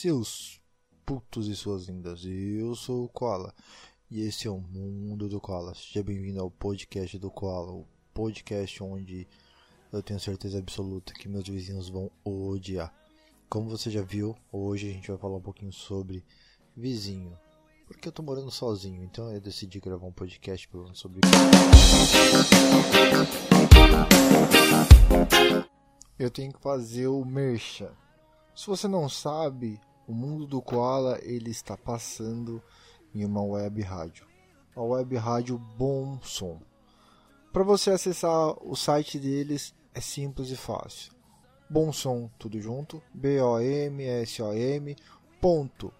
seus putos e suas lindas. Eu sou o Koala e esse é o Mundo do Koala. Seja bem-vindo ao podcast do Koala, o podcast onde eu tenho certeza absoluta que meus vizinhos vão odiar. Como você já viu, hoje a gente vai falar um pouquinho sobre vizinho. Porque eu tô morando sozinho, então eu decidi gravar um podcast falando sobre Eu tenho que fazer o mercha. Se você não sabe, o mundo do koala ele está passando em uma web rádio. A web rádio Bom Som. Para você acessar o site deles é simples e fácil. Bom Som, tudo junto, B O M S O M ponto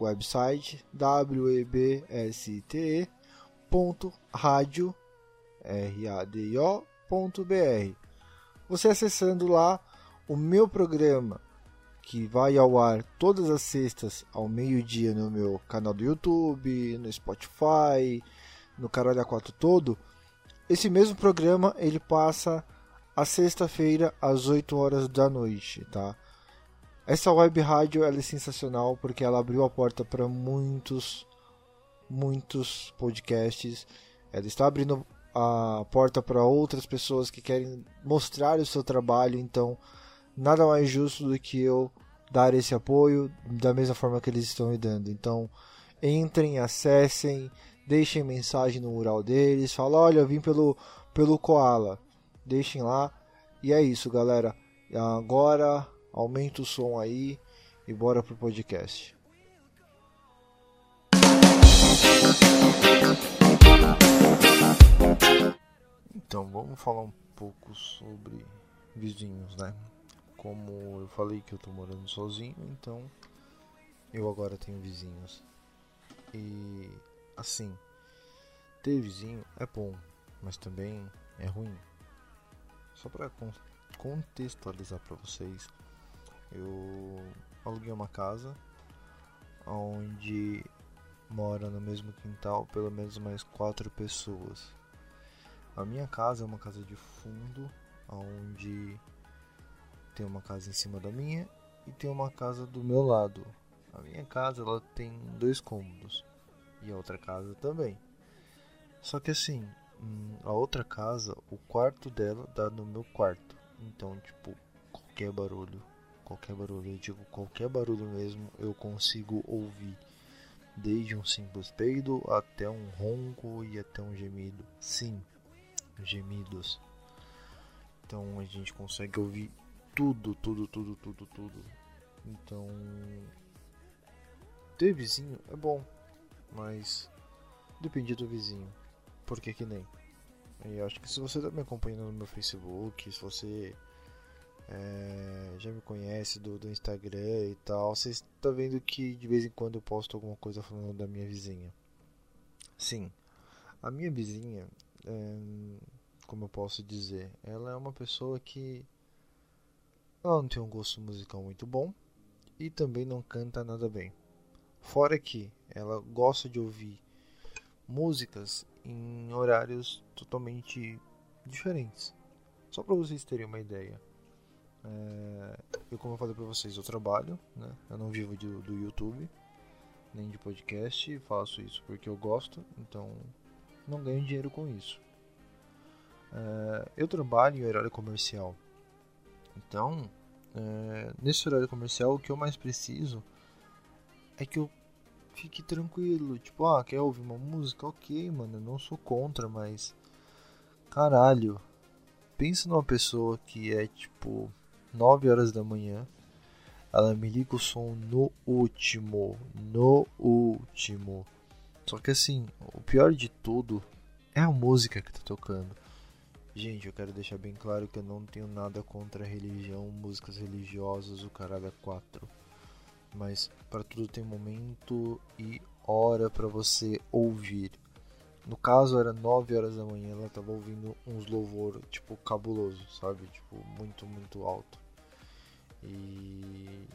website w e b s t e ponto rádio r a d o ponto br. Você acessando lá o meu programa que vai ao ar todas as sextas ao meio-dia no meu canal do YouTube, no Spotify, no Caralho A4 todo. Esse mesmo programa ele passa a sexta-feira às 8 horas da noite, tá? Essa web rádio ela é sensacional porque ela abriu a porta para muitos, muitos podcasts. Ela está abrindo a porta para outras pessoas que querem mostrar o seu trabalho. Então, nada mais justo do que eu dar esse apoio da mesma forma que eles estão me dando. Então, entrem, acessem, deixem mensagem no mural deles, fala, olha, eu vim pelo pelo Koala. Deixem lá. E é isso, galera. Agora aumenta o som aí e bora pro podcast. Então, vamos falar um pouco sobre vizinhos, né? Como eu falei que eu tô morando sozinho, então eu agora tenho vizinhos. E assim, ter vizinho é bom, mas também é ruim. Só para contextualizar para vocês, eu aluguei uma casa onde mora no mesmo quintal pelo menos mais quatro pessoas. A minha casa é uma casa de fundo, onde tem uma casa em cima da minha e tem uma casa do meu lado. A minha casa ela tem dois cômodos e a outra casa também. Só que assim, hum, a outra casa, o quarto dela dá no meu quarto. Então, tipo, qualquer barulho qualquer barulho, eu digo qualquer barulho mesmo, eu consigo ouvir. Desde um simples peido até um ronco e até um gemido. Sim, gemidos. Então a gente consegue ouvir tudo, tudo, tudo, tudo, tudo. Então, ter vizinho é bom, mas depende do vizinho. Porque que nem. Eu acho que se você tá me acompanhando no meu Facebook, se você é, já me conhece do, do Instagram e tal, você está vendo que de vez em quando eu posto alguma coisa falando da minha vizinha. Sim, a minha vizinha, é, como eu posso dizer, ela é uma pessoa que ela não tem um gosto musical muito bom e também não canta nada bem. Fora que ela gosta de ouvir músicas em horários totalmente diferentes. Só para vocês terem uma ideia. É, eu, como eu falei pra vocês, eu trabalho, né? Eu não vivo de, do YouTube, nem de podcast, faço isso porque eu gosto, então não ganho dinheiro com isso. É, eu trabalho em horário comercial, então é, nesse horário comercial o que eu mais preciso é que eu fique tranquilo. Tipo, ah, quer ouvir uma música? Ok, mano, eu não sou contra, mas. Caralho. Pensa numa pessoa que é tipo 9 horas da manhã. Ela me liga o som no último. No último. Só que assim, o pior de tudo é a música que tá tocando. Gente, eu quero deixar bem claro que eu não tenho nada contra religião, músicas religiosas, o caralho é 4. Mas para tudo tem momento e hora para você ouvir. No caso era 9 horas da manhã, ela tava ouvindo uns louvor tipo cabuloso, sabe? Tipo, muito, muito alto. E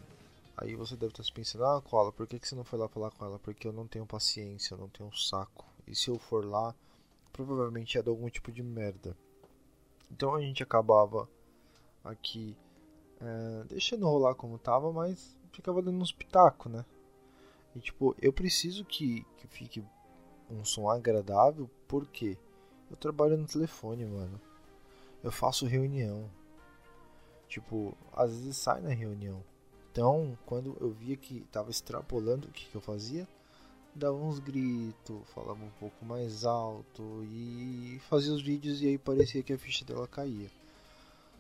aí você deve estar se pensando, ah, Koala, por que, que você não foi lá falar com ela? Porque eu não tenho paciência, eu não tenho saco. E se eu for lá, provavelmente ia dar algum tipo de merda. Então a gente acabava aqui é, deixando rolar como tava, mas ficava dando uns pitacos, né? E tipo, eu preciso que, que fique um som agradável, porque eu trabalho no telefone, mano. Eu faço reunião. Tipo, às vezes sai na reunião. Então, quando eu via que tava extrapolando, o que, que eu fazia? Dava uns gritos, falava um pouco mais alto e fazia os vídeos e aí parecia que a ficha dela caía.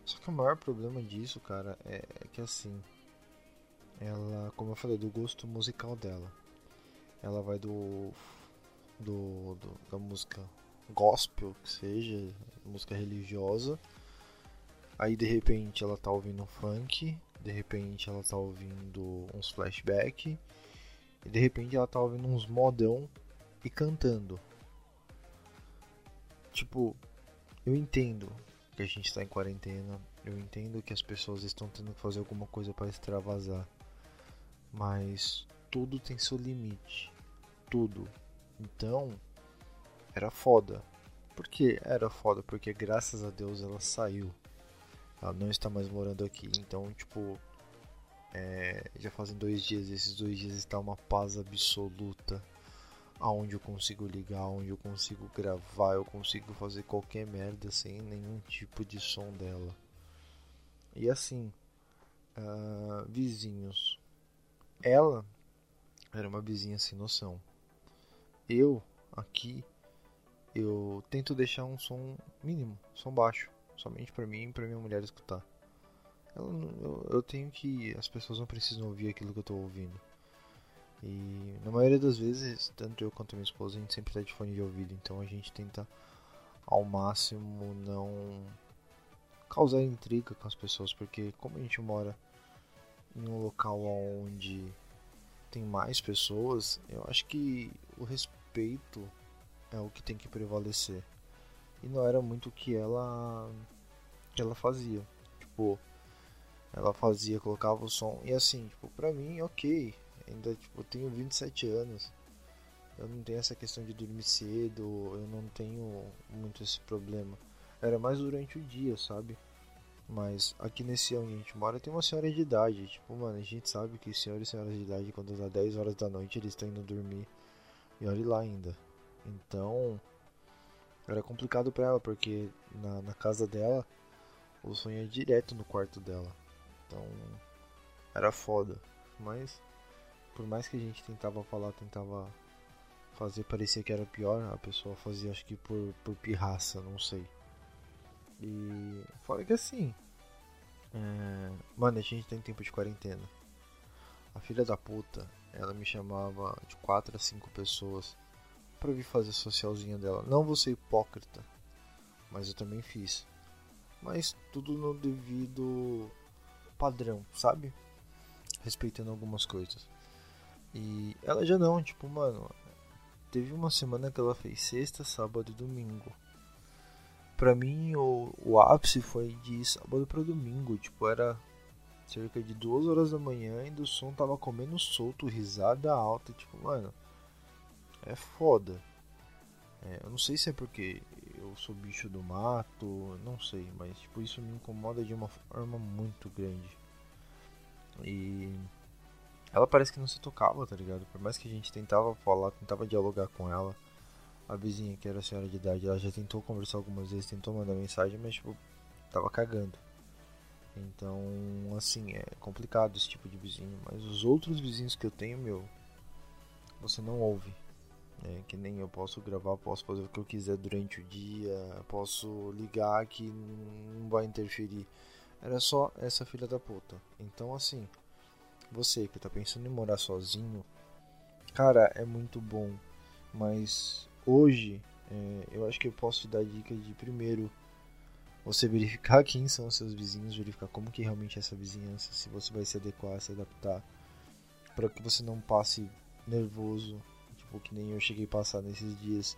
Só que o maior problema disso, cara, é, que assim, ela, como eu falei, do gosto musical dela. Ela vai do, do, do da música gospel, que seja, música religiosa. Aí de repente ela tá ouvindo funk, de repente ela tá ouvindo uns flashback, e de repente ela tá ouvindo uns modão e cantando. Tipo, eu entendo que a gente tá em quarentena, eu entendo que as pessoas estão tendo que fazer alguma coisa para extravasar. Mas tudo tem seu limite. Tudo. Então, era foda. Por que era foda? Porque graças a Deus ela saiu. Ela não está mais morando aqui. Então, tipo, é, já fazem dois dias. Esses dois dias está uma paz absoluta. Aonde eu consigo ligar, onde eu consigo gravar, eu consigo fazer qualquer merda sem nenhum tipo de som dela. E assim, uh, vizinhos. Ela era uma vizinha sem noção. Eu, aqui, eu tento deixar um som mínimo, som baixo, somente para mim e para minha mulher escutar. Eu, eu, tenho que. As pessoas não precisam ouvir aquilo que eu estou ouvindo. E na maioria das vezes, tanto eu quanto minha esposa, a gente sempre tá de fone de ouvido, então a gente tenta ao máximo não causar intriga com as pessoas, porque como a gente mora em um local onde tem mais pessoas, eu acho que o respeito é o que tem que prevalecer. E não era muito o que ela que ela fazia. Tipo, ela fazia, colocava o som e assim, tipo, pra mim, OK. Ainda tipo, eu tenho 27 anos. Eu não tenho essa questão de dormir cedo, eu não tenho muito esse problema. Era mais durante o dia, sabe? Mas aqui nesse onde a gente mora tem uma senhora de idade. Tipo, mano, a gente sabe que senhores e senhoras de idade, quando dá 10 horas da noite, eles estão indo dormir. E olhe lá ainda. Então, era complicado para ela, porque na, na casa dela, o sonho é direto no quarto dela. Então, era foda. Mas, por mais que a gente tentava falar, tentava fazer parecer que era pior, a pessoa fazia acho que por, por pirraça, não sei. E fora que assim, é... mano, a gente tem tempo de quarentena. A filha da puta, ela me chamava de 4 a 5 pessoas para vir fazer a socialzinha dela. Não vou ser hipócrita, mas eu também fiz. Mas tudo no devido padrão, sabe? Respeitando algumas coisas. E ela já não, tipo, mano, teve uma semana que ela fez sexta, sábado e domingo pra mim o, o ápice foi de sábado para domingo, tipo, era cerca de duas horas da manhã e o som tava comendo solto, risada alta, tipo, mano, é foda. É, eu não sei se é porque sou bicho do mato, não sei, mas tipo, isso me incomoda de uma forma muito grande. E ela parece que não se tocava, tá ligado? Por mais que a gente tentava falar, tentava dialogar com ela, a vizinha, que era a senhora de idade, ela já tentou conversar algumas vezes, tentou mandar mensagem, mas tipo, tava cagando. Então, assim, é complicado esse tipo de vizinho. Mas os outros vizinhos que eu tenho, meu, você não ouve. É, que nem eu posso gravar, posso fazer o que eu quiser durante o dia, posso ligar que não vai interferir. Era só essa filha da puta. Então, assim, você que tá pensando em morar sozinho, cara, é muito bom. Mas hoje é, eu acho que eu posso te dar dica de primeiro você verificar quem são os seus vizinhos, verificar como que realmente é essa vizinhança, se você vai se adequar, se adaptar, para que você não passe nervoso, tipo que nem eu cheguei a passar nesses dias.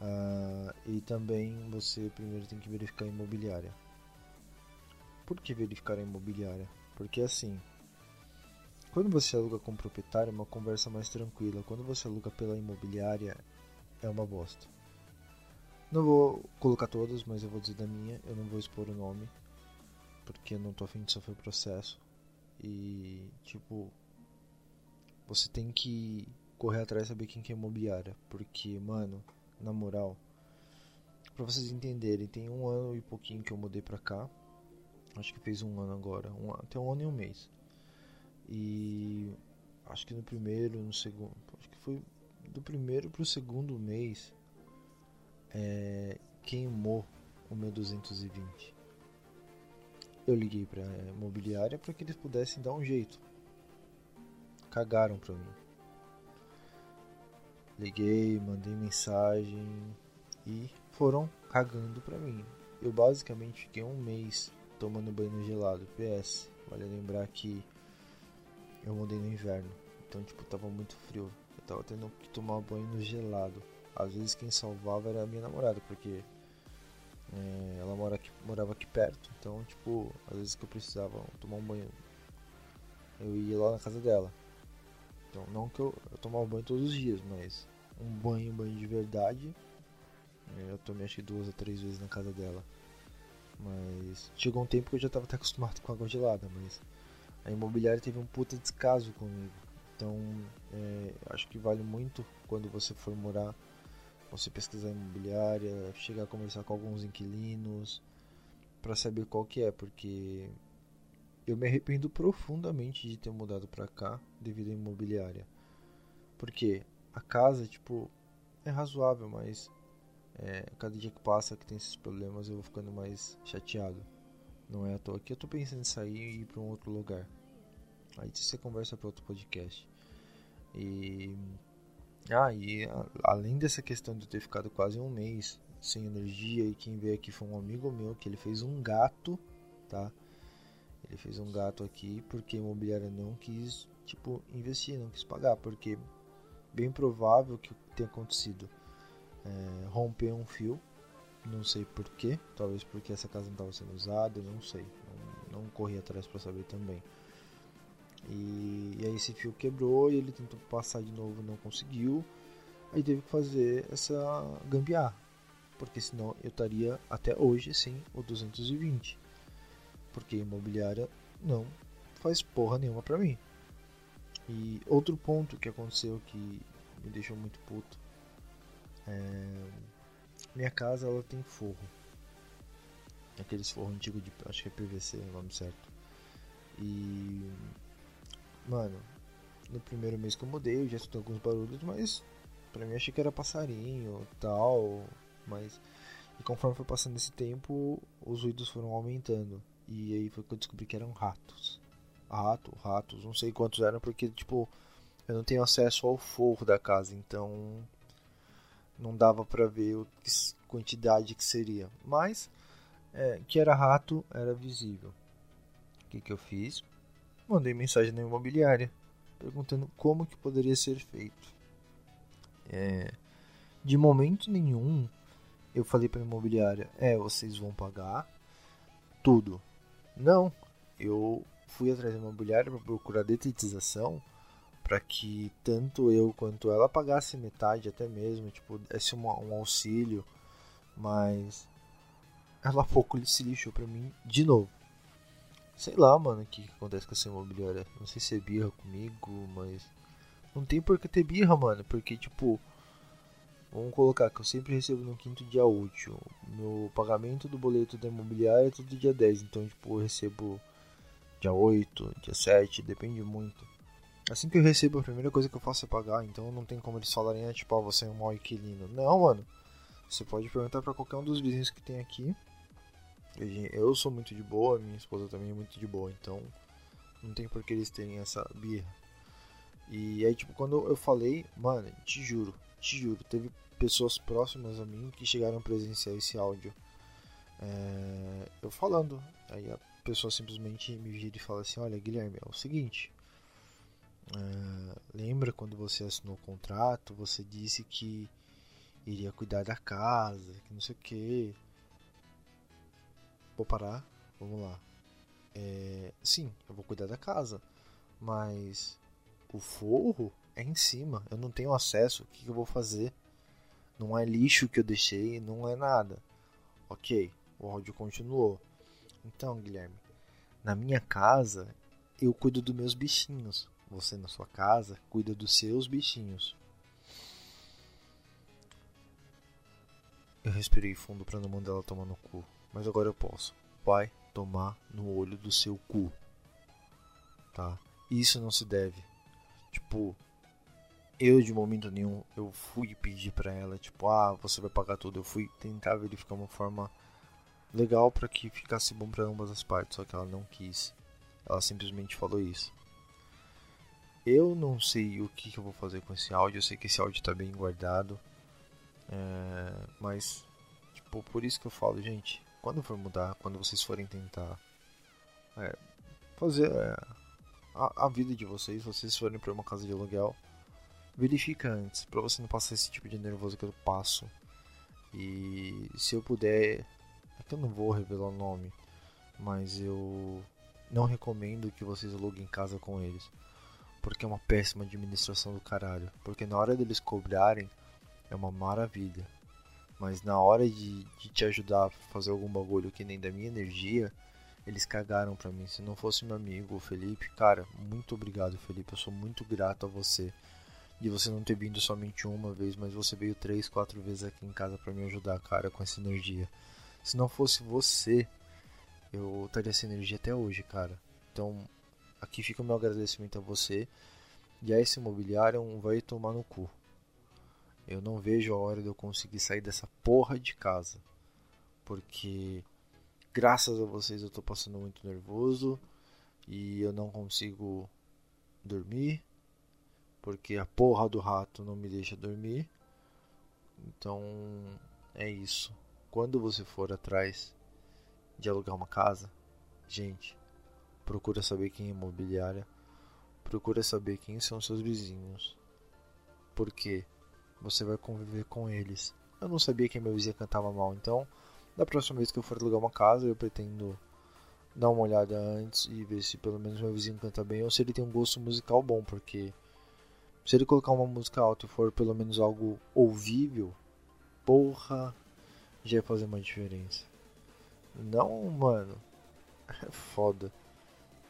Uh, e também você primeiro tem que verificar a imobiliária. Por que verificar a imobiliária? Porque assim, quando você aluga com o proprietário é uma conversa mais tranquila. Quando você aluga pela imobiliária é uma bosta. Não vou colocar todas, mas eu vou dizer da minha. Eu não vou expor o nome, porque eu não tô afim de sofrer processo. E, tipo, você tem que correr atrás e saber quem que é imobiliária. Porque, mano, na moral, pra vocês entenderem, tem um ano e pouquinho que eu mudei pra cá. Acho que fez um ano agora. Um, até um ano e um mês. E acho que no primeiro, no segundo. Acho que foi do primeiro pro segundo mês. É, queimou o meu 220. Eu liguei pra imobiliária para que eles pudessem dar um jeito. Cagaram pra mim. Liguei, mandei mensagem e foram cagando pra mim. Eu basicamente fiquei um mês tomando banho gelado. PS, vale lembrar que eu mudei no inverno. Então, tipo, tava muito frio. Eu tava tendo que tomar banho gelado. Às vezes quem salvava era a minha namorada, porque é, ela mora aqui, morava aqui perto. Então, tipo, às vezes que eu precisava tomar um banho, eu ia lá na casa dela. Então, não que eu, eu tomava banho todos os dias, mas um banho, um banho de verdade, é, eu tomei acho que duas ou três vezes na casa dela. Mas chegou um tempo que eu já estava até acostumado com água gelada, mas a imobiliária teve um puta descaso comigo. Então, é, acho que vale muito quando você for morar, você pesquisar imobiliária, chegar a conversar com alguns inquilinos para saber qual que é, porque eu me arrependo profundamente de ter mudado para cá devido à imobiliária. Porque a casa, tipo, é razoável, mas é, cada dia que passa que tem esses problemas eu vou ficando mais chateado. Não é à toa que eu tô pensando em sair e ir para um outro lugar. Aí você conversa para outro podcast. E ah, e a, além dessa questão de eu ter ficado quase um mês sem energia e quem veio aqui foi um amigo meu que ele fez um gato, tá? Ele fez um gato aqui porque a imobiliária não quis, tipo, investir, não quis pagar, porque bem provável que tenha acontecido é, romper um fio, não sei porquê, talvez porque essa casa não estava sendo usada, não sei, não, não corri atrás para saber também. E, e, aí esse fio quebrou e ele tentou passar de novo, não conseguiu. Aí teve que fazer essa gambiarra, porque senão eu estaria até hoje sem o 220. Porque imobiliária não faz porra nenhuma pra mim. E outro ponto que aconteceu que me deixou muito puto. É... Minha casa ela tem forro. Aqueles forros antigos de. Acho que é PVC o nome certo. E Mano, no primeiro mês que eu mudei, eu já escutei alguns barulhos, mas pra mim achei que era passarinho tal, mas e conforme foi passando esse tempo, os ruídos foram aumentando. E aí foi que eu descobri que eram ratos. Rato, ratos, não sei quantos eram, porque tipo, eu não tenho acesso ao forro da casa, então não dava pra ver a quantidade que seria. Mas é, que era rato, era visível. O que, que eu fiz? mandei mensagem na imobiliária perguntando como que poderia ser feito. É, de momento nenhum eu falei para a imobiliária, é, vocês vão pagar tudo. Não, eu fui atrás da imobiliária para procurar detetização para que tanto eu quanto ela pagasse metade até mesmo, tipo, desse um, um auxílio, mas ela pouco se lixou para mim de novo. Sei lá, mano, o que, que acontece com essa imobiliária. Não sei se é birra comigo, mas. Não tem por que ter birra, mano. Porque, tipo. Vamos colocar que eu sempre recebo no quinto dia útil. Meu pagamento do boleto da imobiliária é todo dia 10. Então, tipo, eu recebo dia 8, dia 7, depende muito. Assim que eu recebo, a primeira coisa que eu faço é pagar. Então não tem como eles falarem, ah, tipo, ah, você é um mau inquilino. Não, mano. Você pode perguntar para qualquer um dos vizinhos que tem aqui. Eu sou muito de boa, minha esposa também é muito de boa, então não tem por que eles terem essa birra. E aí, tipo, quando eu falei, mano, te juro, te juro, teve pessoas próximas a mim que chegaram a presenciar esse áudio. É, eu falando, aí a pessoa simplesmente me vira e fala assim: Olha, Guilherme, é o seguinte. É, lembra quando você assinou o contrato? Você disse que iria cuidar da casa, que não sei o que vou parar, vamos lá. É, sim, eu vou cuidar da casa, mas o forro é em cima, eu não tenho acesso, o que, eu vou fazer? Não é lixo que eu deixei, não é nada. Ok, o áudio continuou. Então, Guilherme, na minha casa eu cuido dos meus bichinhos. Você na sua casa cuida dos seus bichinhos. Eu respirei fundo para não mandar ela tomar no cu, mas agora eu posso. Vai tomar no olho do seu cu. Tá? Isso não se deve. Tipo, eu de momento nenhum eu fui pedir para ela, tipo, ah, você vai pagar tudo. Eu fui tentar verificar uma forma legal para que ficasse bom para ambas as partes, só que ela não quis. Ela simplesmente falou isso. Eu não sei o que, que eu vou fazer com esse áudio. Eu sei que esse áudio está bem guardado. É, mas, tipo, por isso que eu falo, gente. Quando for mudar, quando vocês forem tentar é, fazer é, a, a, vida de vocês, vocês forem para uma casa de aluguel, verifica antes, para você não passar esse tipo de nervoso que eu passo. E se eu puder, que eu não vou revelar o nome, mas eu não recomendo que vocês aluguem casa com eles. Porque é uma péssima administração do caralho. Porque na hora deles cobrarem, é uma maravilha. Mas na hora de, de te ajudar a fazer algum bagulho que nem da minha energia, eles cagaram pra mim. Se não fosse meu amigo, o Felipe, cara, muito obrigado, Felipe. Eu sou muito grato a você. De você não ter vindo somente uma vez, mas você veio três, quatro vezes aqui em casa para me ajudar, cara, com essa energia. Se não fosse você, eu estaria sem energia até hoje, cara. Então, aqui fica o meu agradecimento a você. E a esse imobiliário vai tomar no cu. Eu não vejo a hora de eu conseguir sair dessa porra de casa. Porque graças a vocês eu tô passando muito nervoso e eu não consigo dormir porque a porra do rato não me deixa dormir. Então é isso. Quando você for atrás de alugar uma casa, gente, procura saber quem é imobiliária, procura saber quem são seus vizinhos, porque você vai conviver com eles. Eu não sabia que meu vizinho cantava mal, então da próxima vez que eu for alugar uma casa, eu pretendo dar uma olhada antes e ver se pelo menos meu vizinho canta bem ou se ele tem um gosto musical bom, porque se ele colocar uma música alta e for pelo menos algo ouvível, porra, já ia fazer uma diferença. Não, mano. É foda.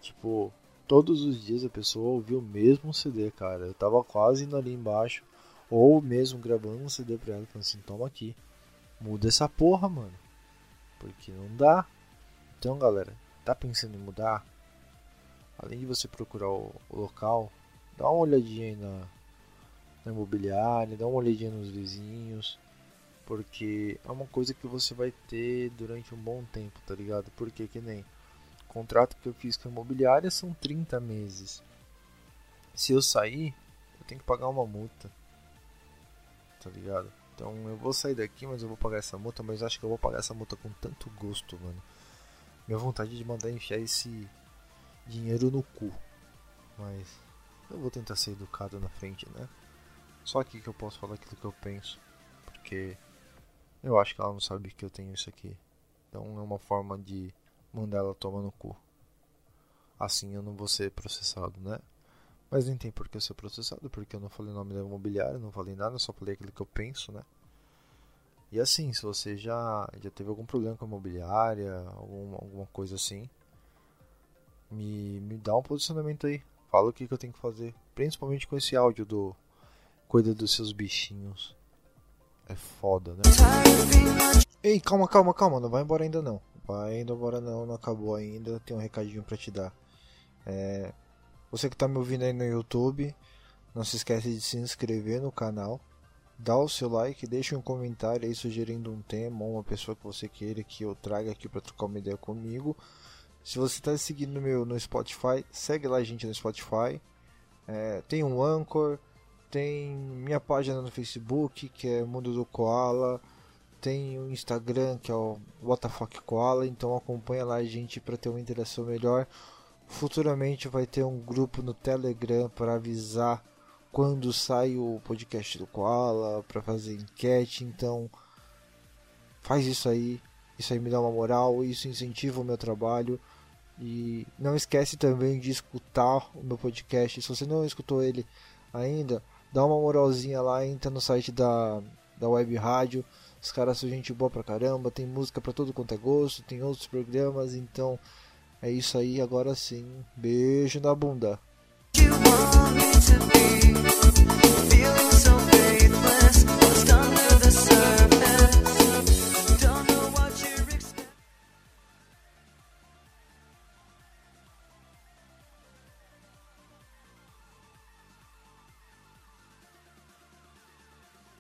Tipo, todos os dias a pessoa ouvia o mesmo CD, cara. Eu tava quase indo ali embaixo. Ou mesmo gravando um CD pra ela, falando assim: toma aqui. Muda essa porra, mano. Porque não dá. Então, galera, tá pensando em mudar? Além de você procurar o, o local, dá uma olhadinha aí na, na imobiliária, dá uma olhadinha nos vizinhos porque é uma coisa que você vai ter durante um bom tempo, tá ligado? Porque que nem o contrato que eu fiz com a imobiliária são 30 meses. Se eu sair, eu tenho que pagar uma multa. Tá ligado? Então eu vou sair daqui, mas eu vou pagar essa multa, mas acho que eu vou pagar essa multa com tanto gosto, mano. Minha vontade de mandar enfiar esse dinheiro no cu. Mas eu vou tentar ser educado na frente, né? Só aqui que eu posso falar aquilo que eu penso. Porque eu acho que ela não sabe que eu tenho isso aqui. Então é uma forma de mandar ela tomar no cu. Assim eu não vou ser processado, né? Mas nem tem por que eu ser processado, porque eu não falei o nome da imobiliária, não falei nada, só falei aquilo que eu penso, né? E assim, se você já, já teve algum problema com a imobiliária, algum, alguma coisa assim, me, me dá um posicionamento aí. Fala o que, que eu tenho que fazer. Principalmente com esse áudio do Cuida dos seus bichinhos. É foda, né? Ei, calma, calma, calma, não vai embora ainda não. Vai indo embora não, não acabou ainda. Tem um recadinho para te dar. É... Você que tá me ouvindo aí no YouTube, não se esquece de se inscrever no canal. Dá o seu like, deixa um comentário aí sugerindo um tema ou uma pessoa que você queira que eu traga aqui para trocar uma ideia comigo. Se você está seguindo meu no Spotify, segue lá a gente no Spotify. É, tem um Anchor, tem minha página no Facebook, que é Mundo do Koala, tem o Instagram, que é o WTF Koala, então acompanha lá a gente para ter uma interação melhor. Futuramente vai ter um grupo no Telegram para avisar quando sai o podcast do Koala, para fazer enquete, então faz isso aí, isso aí me dá uma moral, isso incentiva o meu trabalho. E não esquece também de escutar o meu podcast. Se você não escutou ele ainda, dá uma moralzinha lá, entra no site da, da web rádio. Os caras são gente boa pra caramba, tem música pra todo quanto é gosto, tem outros programas, então É isso aí, agora sim. Beijo na bunda. You want me to be.